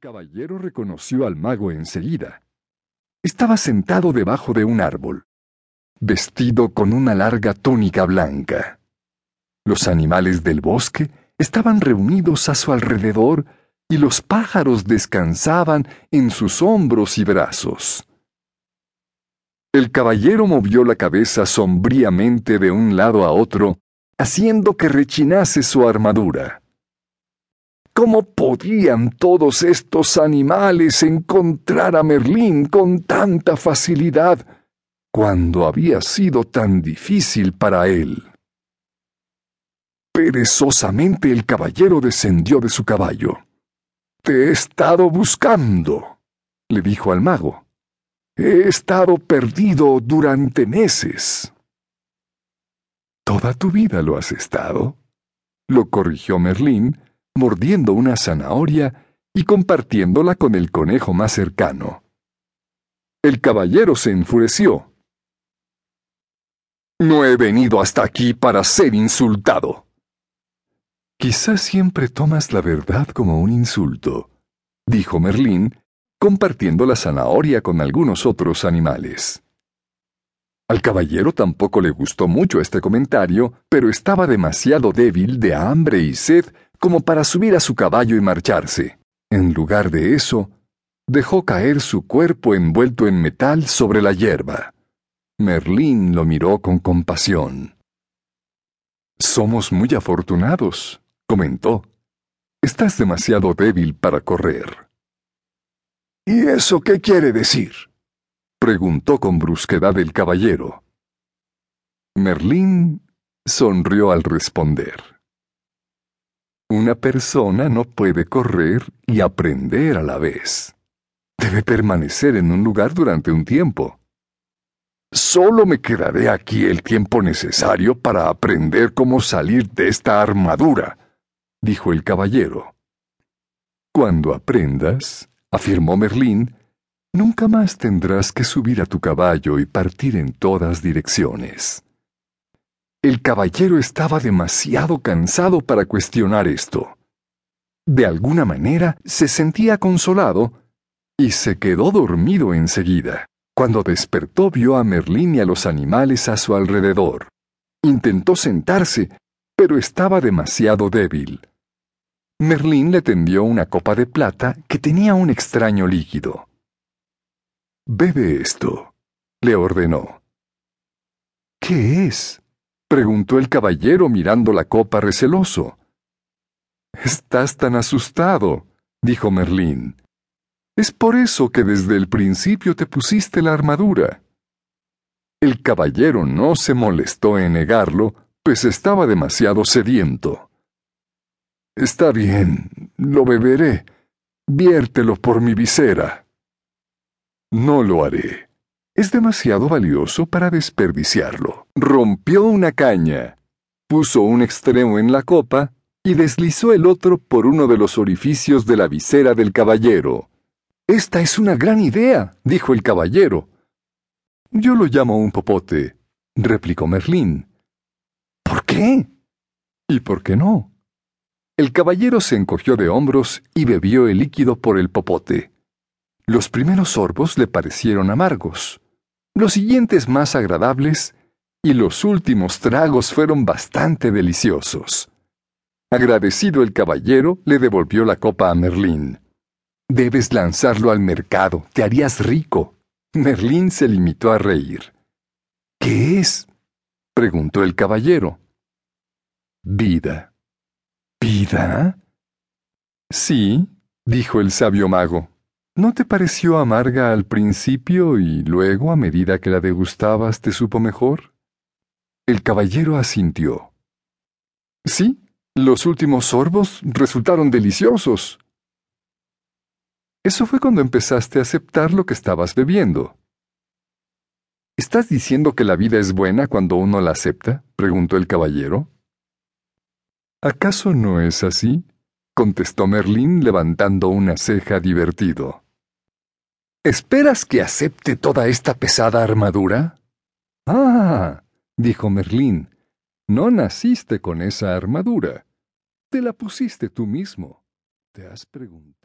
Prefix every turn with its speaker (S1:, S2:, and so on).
S1: Caballero reconoció al mago enseguida. Estaba sentado debajo de un árbol, vestido con una larga túnica blanca. Los animales del bosque estaban reunidos a su alrededor y los pájaros descansaban en sus hombros y brazos. El caballero movió la cabeza sombríamente de un lado a otro, haciendo que rechinase su armadura. ¿Cómo podían todos estos animales encontrar a Merlín con tanta facilidad cuando había sido tan difícil para él? Perezosamente el caballero descendió de su caballo. Te he estado buscando, le dijo al mago. He estado perdido durante meses. Toda tu vida lo has estado, lo corrigió Merlín, mordiendo una zanahoria y compartiéndola con el conejo más cercano. El caballero se enfureció. No he venido hasta aquí para ser insultado. Quizás siempre tomas la verdad como un insulto, dijo Merlín, compartiendo la zanahoria con algunos otros animales. Al caballero tampoco le gustó mucho este comentario, pero estaba demasiado débil de hambre y sed como para subir a su caballo y marcharse. En lugar de eso, dejó caer su cuerpo envuelto en metal sobre la hierba. Merlín lo miró con compasión. Somos muy afortunados, comentó. Estás demasiado débil para correr. ¿Y eso qué quiere decir? preguntó con brusquedad el caballero. Merlín sonrió al responder. Una persona no puede correr y aprender a la vez. Debe permanecer en un lugar durante un tiempo. Solo me quedaré aquí el tiempo necesario para aprender cómo salir de esta armadura, dijo el caballero. Cuando aprendas, afirmó Merlín, nunca más tendrás que subir a tu caballo y partir en todas direcciones. El caballero estaba demasiado cansado para cuestionar esto. De alguna manera se sentía consolado y se quedó dormido enseguida. Cuando despertó vio a Merlín y a los animales a su alrededor. Intentó sentarse, pero estaba demasiado débil. Merlín le tendió una copa de plata que tenía un extraño líquido. Bebe esto, le ordenó. ¿Qué es? Preguntó el caballero mirando la copa receloso. Estás tan asustado, dijo Merlín. Es por eso que desde el principio te pusiste la armadura. El caballero no se molestó en negarlo, pues estaba demasiado sediento. Está bien, lo beberé. Viértelo por mi visera. No lo haré, es demasiado valioso para desperdiciarlo. Rompió una caña, puso un extremo en la copa y deslizó el otro por uno de los orificios de la visera del caballero. Esta es una gran idea, dijo el caballero. Yo lo llamo un popote, replicó Merlín. ¿Por qué? ¿Y por qué no? El caballero se encogió de hombros y bebió el líquido por el popote. Los primeros sorbos le parecieron amargos los siguientes más agradables, y los últimos tragos fueron bastante deliciosos. Agradecido el caballero, le devolvió la copa a Merlín. Debes lanzarlo al mercado, te harías rico. Merlín se limitó a reír. ¿Qué es? preguntó el caballero. Vida. ¿Vida? Sí, dijo el sabio mago. ¿No te pareció amarga al principio y luego, a medida que la degustabas, te supo mejor? El caballero asintió. Sí, los últimos sorbos resultaron deliciosos. Eso fue cuando empezaste a aceptar lo que estabas bebiendo. ¿Estás diciendo que la vida es buena cuando uno la acepta? preguntó el caballero. ¿Acaso no es así? contestó Merlín levantando una ceja divertido. ¿Esperas que acepte toda esta pesada armadura? Ah, dijo Merlín, no naciste con esa armadura. Te la pusiste tú mismo. ¿Te has preguntado?